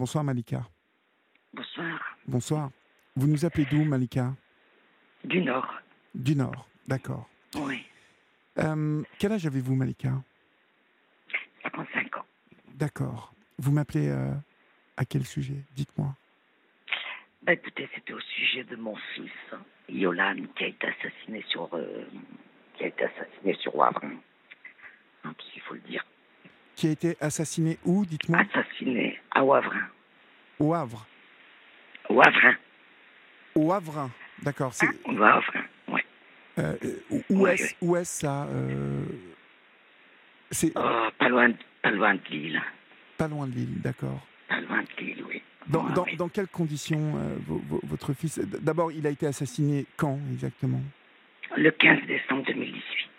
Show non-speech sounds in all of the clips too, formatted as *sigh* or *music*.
Bonsoir Malika. Bonsoir. Bonsoir. Vous nous appelez d'où Malika? Du Nord. Du Nord, d'accord. Oui. Euh, quel âge avez-vous Malika? 55 ans. D'accord. Vous m'appelez euh, à quel sujet? Dites-moi. Bah, écoutez, c'était au sujet de mon fils, Yolan, qui a été assassiné sur, euh, qui a été assassiné sur Wavrin. Il faut le dire. Qui a été assassiné où Dites-moi? Assassiné à Wavrin. Au Havre. Wavrin. Au Havre. D'accord. C'est Wavrin, oui. euh, où- où Ouais, est-ce où est-ce ça euh, C'est Oh, pas loin, de- pas loin de Lille. pas loin de Lille, d'accord. Pas loin de Lille, oui. Dans, dans- oui. dans quelles conditions euh, vo- vo- votre fils D'abord, il a été assassiné quand exactement? Le 15 décembre 2018.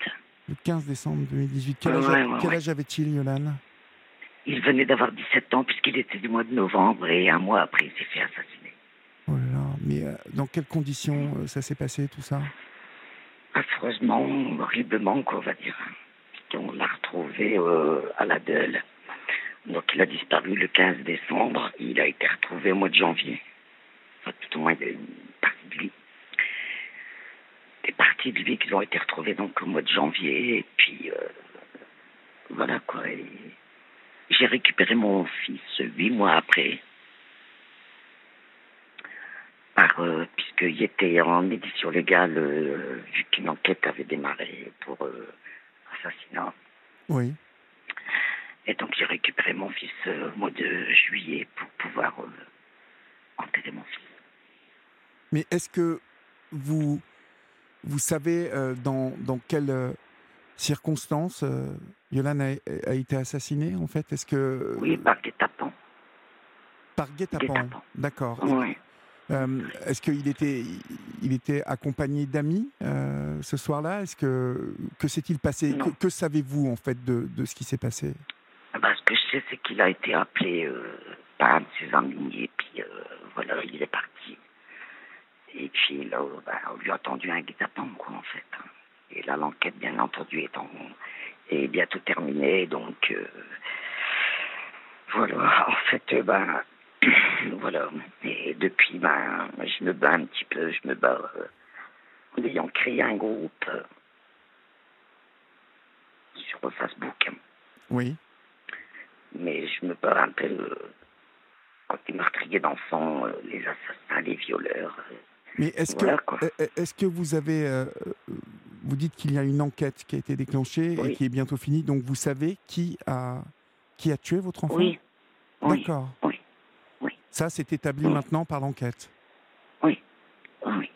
Le 15 décembre 2018. Quel âge, Ouais, ouais, quel ouais. âge avait-il, Yolan Il venait d'avoir 17 ans puisqu'il était du mois de novembre et un mois après, il s'est fait assassiner. Oh là là, mais euh, dans quelles conditions euh, ça s'est passé, tout ça? Affreusement, horriblement, quoi, on va dire. On l'a retrouvé euh, à la. Donc il a disparu le 15 décembre. Il a été retrouvé au mois de janvier. Enfin, tout au moins des parties de lui. Des parties de lui qui ont été retrouvées donc au mois de janvier. Et puis voilà quoi. Et J'ai récupéré mon fils huit mois après. Par, euh, puisqu'il était en édition légale, euh, vu qu'une enquête avait démarré pour euh, assassinat. Oui. Et donc j'ai récupéré mon fils euh, au mois de juillet pour pouvoir enterrer mon fils. Mais est-ce que vous, vous savez dans, dans quelles circonstances euh, Yolan a, a été assassiné, en fait? Est-ce que... Oui, par guet-apens. Par guet-apens. D'accord. Oui. Euh, Est-ce qu'il était, il était accompagné d'amis euh, ce soir-là? Est-ce que que s'est-il passé? Non. Que, que savez-vous en fait de, de ce qui s'est passé? Ah bah, ce que je sais, c'est qu'il a été appelé euh, par un de ses amis, et puis voilà, il est parti. Et puis là, bah, on lui a tendu un guet-apens, quoi, en fait. Et là, l'enquête, bien entendu, est, en, est bientôt terminée, donc euh, voilà, en fait, euh, ben, *clears throat* voilà. Et depuis, ben, je me bats un petit peu, je me bats euh, en ayant créé un groupe euh, sur Facebook. Oui. mais je me bats un peu contre les meurtriers d'enfants, les assassins, les violeurs. Mais est-ce Voilà, que est-ce que vous avez vous dites qu'il y a une enquête qui a été déclenchée et qui est bientôt finie, donc vous savez qui a qui a tué votre enfant? Oui, D'accord. oui, oui. Ça, c'est établi Oui. maintenant par l'enquête. oui, oui.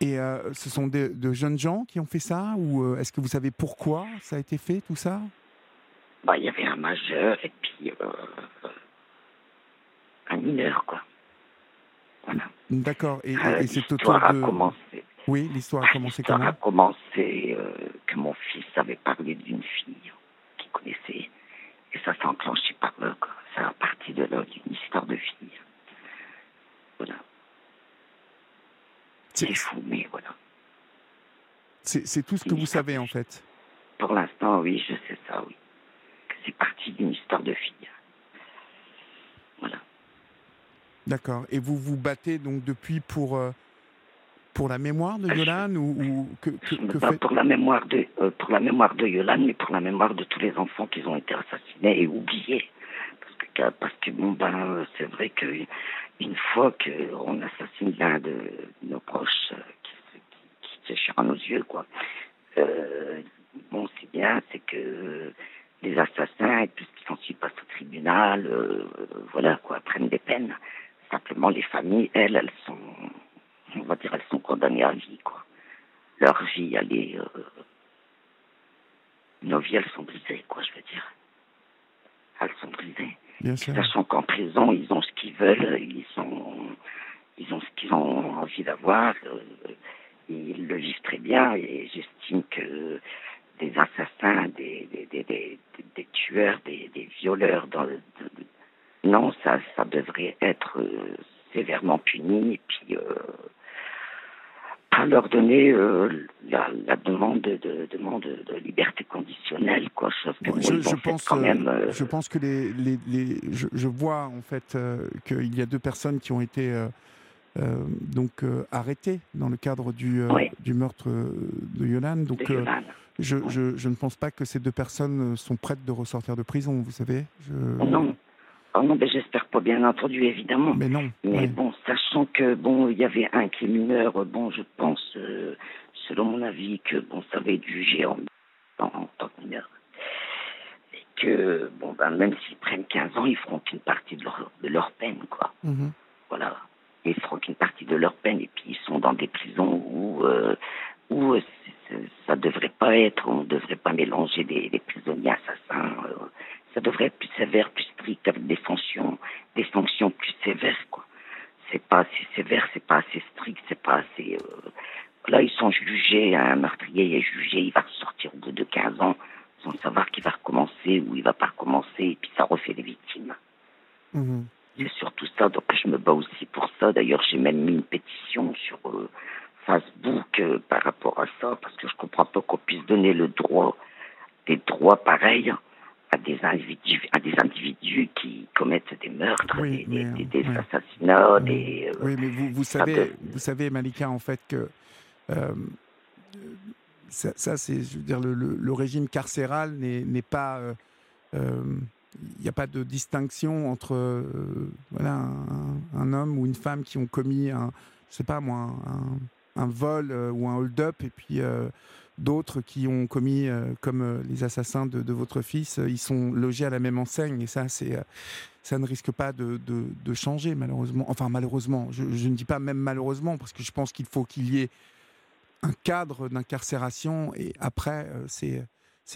Et euh, ce sont de, de jeunes gens qui ont fait ça ou euh, est-ce que vous savez pourquoi ça a été fait tout ça? Bah, il y avait un majeur et puis euh, un mineur, quoi. Voilà. D'accord. Et, et c'est autour L'histoire a de commencé. Oui, l'histoire a commencé L'histoire a comment commencé euh, que mon fils avait parlé d'une fille qu'il connaissait. Et ça s'est enclenché par là. Ça a parti de là, d'une histoire de fille. Voilà. C'est- fou, mais voilà. C'est tout ce que vous savez en fait. Pour l'instant, oui, je sais ça, oui. C'est parti d'une histoire de fille. Voilà. D'accord. Et vous vous battez donc depuis pour euh, pour la mémoire de Ah, je- Yolan ou, ou que, que, que bats fait- pour la mémoire de euh, pour la mémoire de Yolan, mais pour la mémoire de tous les enfants qui ont été assassinés et oubliés. Parce que parce que bon ben euh, c'est vrai que une fois qu'on assassine l'un de nos proches euh, qui, se- qui, qui est cher à nos yeux, quoi. Euh, bon, c'est bien, c'est que les assassins et tout ce qui s'ensuit passe au tribunal, euh, voilà quoi, prennent des peines. Simplement, les familles, elles, elles sont, on va dire, elles sont condamnées à vie, quoi. Leur vie, elle est, euh, nos vies, elles sont brisées, quoi, je veux dire. Elles sont brisées. Bien sûr. Sachant qu'en prison, ils ont ce qu'ils veulent, ils sont, ils ont ce qu'ils ont envie d'avoir, euh, ils le vivent très bien et j'estime que des assassins, des, des, des, des, des tueurs, des, des violeurs, dans, le- de- non, ça, ça devrait être euh, sévèrement puni et puis euh, pas leur donner la, demande de, demande de liberté conditionnelle, quoi. Chose que je, pense, quand même, je pense que les, les, les je, vois en fait qu'il y a deux personnes qui ont été donc arrêtées dans le cadre du, du meurtre de Yolande. Donc je, je, je, ne pense pas que ces deux personnes sont prêtes de ressortir de prison, vous savez. Non. Oh non, mais j'espère pas, bien entendu, évidemment. Mais non. Mais bon, sachant que bon, il y avait un qui est mineur, bon, je pense, euh, selon mon avis, que bon, ça va être jugé en, en, tant que mineur. Et que bon, ben, même s'ils prennent 15 ans, ils feront qu'une partie de leur, de leur peine, quoi. Mm-hmm. Voilà. Ils feront qu'une partie de leur peine, et puis ils sont dans des prisons où, euh, où euh, ça devrait pas être, on ne devrait pas mélanger des, des prisonniers assassins ça devrait être plus sévère, plus avec des sanctions, des sanctions plus sévères, quoi. C'est pas assez sévère, c'est pas assez strict, c'est pas assez. Euh... Là, ils sont jugés, un meurtrier est jugé, il va ressortir au bout de 15 ans sans savoir qu'il va recommencer ou il va pas recommencer, et puis ça refait des victimes. Mmh. C'est surtout ça, donc je me bats aussi pour ça. D'ailleurs, j'ai même mis une pétition sur euh, Facebook euh, par rapport à ça, parce que je comprends pas qu'on puisse donner le droit, des droits pareils à des individus, à des individus qui commettent des meurtres, des, des, assassinats, oui. des. Euh, oui, mais vous, vous savez, vous savez, Malika, en fait que euh, ça, ça c'est, je veux dire, le, le, régime carcéral n'est pas. il euh, n'y a pas de distinction entre voilà, un, un, homme ou une femme qui ont commis un, je sais pas moi, un, un vol ou un hold-up et puis d'autres qui ont commis, euh, comme euh, les assassins de, votre fils, euh, ils sont logés à la même enseigne. Et ça, ça ne risque pas de, changer, malheureusement. Enfin, malheureusement, je, ne dis pas même malheureusement, parce que je pense qu'il faut qu'il y ait un cadre d'incarcération. Et après, c'est,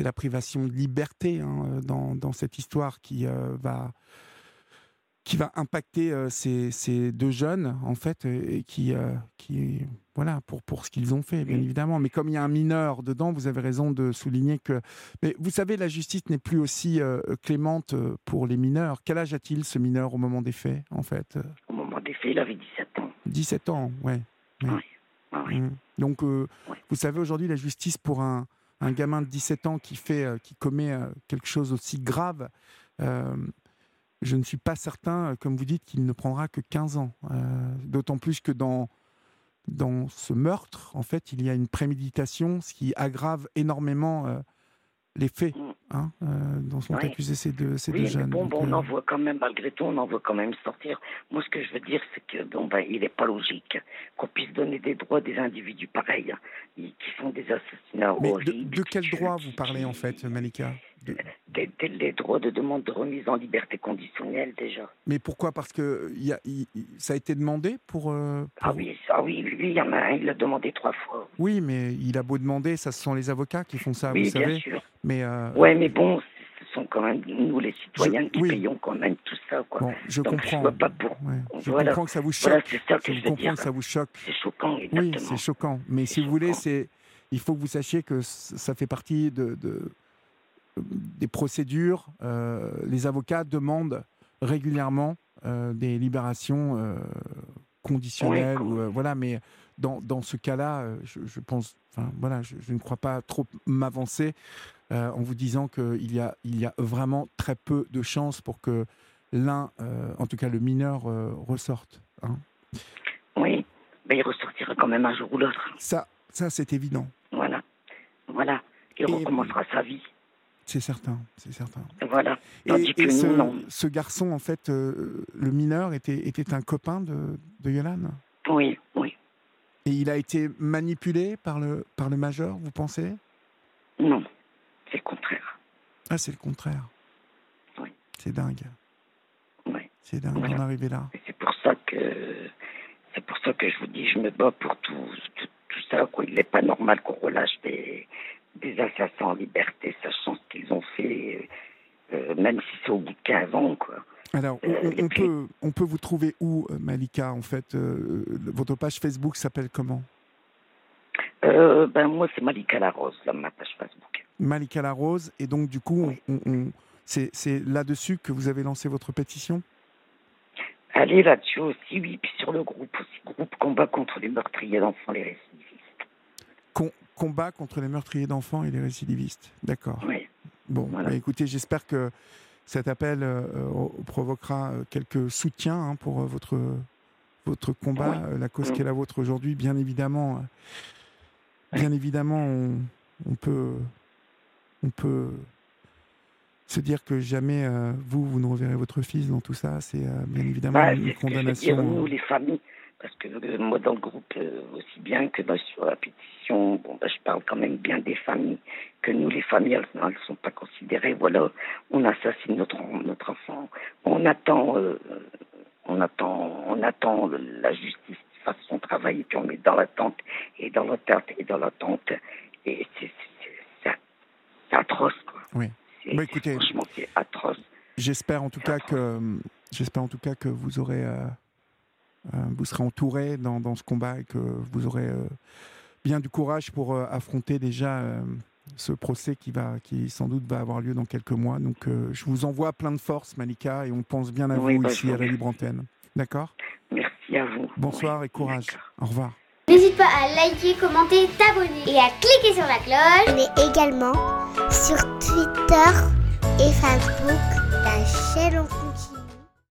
la privation de liberté hein, dans, cette histoire qui va qui va impacter ces, deux jeunes, en fait, et qui voilà, pour, pour ce qu'ils ont fait, bien évidemment. Mais comme il y a un mineur dedans, vous avez raison de souligner que. Mais vous savez, la justice n'est plus aussi euh, clémente pour les mineurs. Quel âge a-t-il, ce mineur, au moment des faits, en fait Au moment des faits, il avait 17 ans. 17 ans, ouais. Oui. Ah oui. Mmh. Donc, vous savez, aujourd'hui, la justice, pour un, un, gamin de 17 ans qui, fait, qui commet quelque chose aussi grave, je ne suis pas certain, euh, comme vous dites, qu'il ne prendra que 15 ans. Euh, d'autant plus que dans, dans ce meurtre, en fait, il y a une préméditation, ce qui aggrave énormément euh, les faits mm. Hein, dont sont accusés ces deux, ces deux jeunes. bon, bon on en voit quand même, malgré tout, on en voit quand même sortir. Moi, ce que je veux dire, c'est que bon, ben, il n'est pas logique qu'on puisse donner des droits à des individus pareils, hein, qui font des assassinats horribles. De, de quel droit vous parlez, en fait, Malika? Des, les droits de demande de remise en liberté conditionnelle déjà. Mais pourquoi? Parce que y a, ça a été demandé pour, euh, Ah oui, ça, oui, lui, il y en a un, il l'a demandé trois fois. Oui, mais il a beau demander, ça ce sont les avocats qui font ça, oui, vous bien savez. Sûr. Mais euh... Ouais, mais bon, ce sont quand même nous les citoyens qui payons quand même tout ça, quoi. Bon, je Donc, comprends. Je, pas pour... je comprends que ça vous choque. Voilà, c'est ça que je, je comprends que ça vous choque. C'est choquant, exactement. Oui, c'est choquant. Mais si vous voulez, c'est il faut que vous sachiez que ça fait partie de, de des procédures. Euh, les avocats demandent régulièrement euh, des libérations euh, conditionnelles. ou, voilà, mais dans, dans ce cas-là, je, pense, enfin, voilà, je, ne crois pas trop m'avancer en vous disant qu'il y a, il y a vraiment très peu de chances pour que l'un, en tout cas le mineur, ressorte. Hein. Oui, mais il ressortira quand même un jour ou l'autre. Ça, ça c'est évident. Voilà, voilà. Il recommencera sa vie. C'est certain, c'est certain. Voilà. et, ce, garçon, en fait, euh, le mineur, était, était un copain de, de Yolande? Oui. Et il a été manipulé par le, par le majeur, vous pensez? Non, c'est le contraire. Ah, c'est le contraire. Oui. C'est dingue. Oui. C'est dingue d'en arriver là. C'est pour ça que c'est pour ça que je vous dis, je me bats pour tout, tout, tout ça. Quoi. Il n'est pas normal qu'on relâche des, des assassins en liberté, sachant ce qu'ils ont fait, euh, même si c'est au bout de 15 ans. Quoi. Alors, on, euh, peut, on peut vous trouver où, euh, Malika, en fait Votre page Facebook s'appelle comment? Ben, Moi, c'est Malika La Rose, ma page Facebook. Malika La Rose, et donc, du coup, on, c'est là-dessus que vous avez lancé votre pétition? Allez là-dessus aussi, oui, puis sur le groupe aussi, groupe combat contre les meurtriers d'enfants, les récidivistes. combat contre les meurtriers d'enfants et les récidivistes. D'accord. Oui. Bon, bah, écoutez, j'espère que cet appel provoquera quelques soutiens hein, pour votre, votre combat, la cause qui est la vôtre aujourd'hui. Bien évidemment, bien évidemment, on, on peut, on peut se dire que jamais euh, vous, vous ne reverrez votre fils dans tout ça, c'est euh, bien évidemment bah, une condamnation. nous, les familles, parce que euh, moi, dans le groupe, aussi bien que bah, sur la pétition, bon, bah, je parle quand même bien des familles, que nous, les familles, elles ne sont pas considérées. Voilà, on assassine notre, notre enfant, on attend, on attend, on attend la justice qui fasse son travail, et puis on est dans l'attente, et dans l'attente, et dans l'attente, et c'est atroce, quoi. Oui. Bah, écoutez, franchement, c'est atroce. J'espère en tout cas que j'espère en tout cas que vous aurez euh, euh, vous serez entouré dans, dans, ce combat et que vous aurez euh, bien du courage pour affronter déjà ce procès qui va qui sans doute va avoir lieu dans quelques mois. Donc je vous envoie plein de force Malika et on pense bien à vous bah, ici à Rémi Brantenne. D'accord? Merci à vous. Bonsoir et courage. Au revoir. N'hésite pas à liker, commenter, t'abonner et à cliquer sur la cloche. Mais également sur Twitter et Facebook, la chaîne.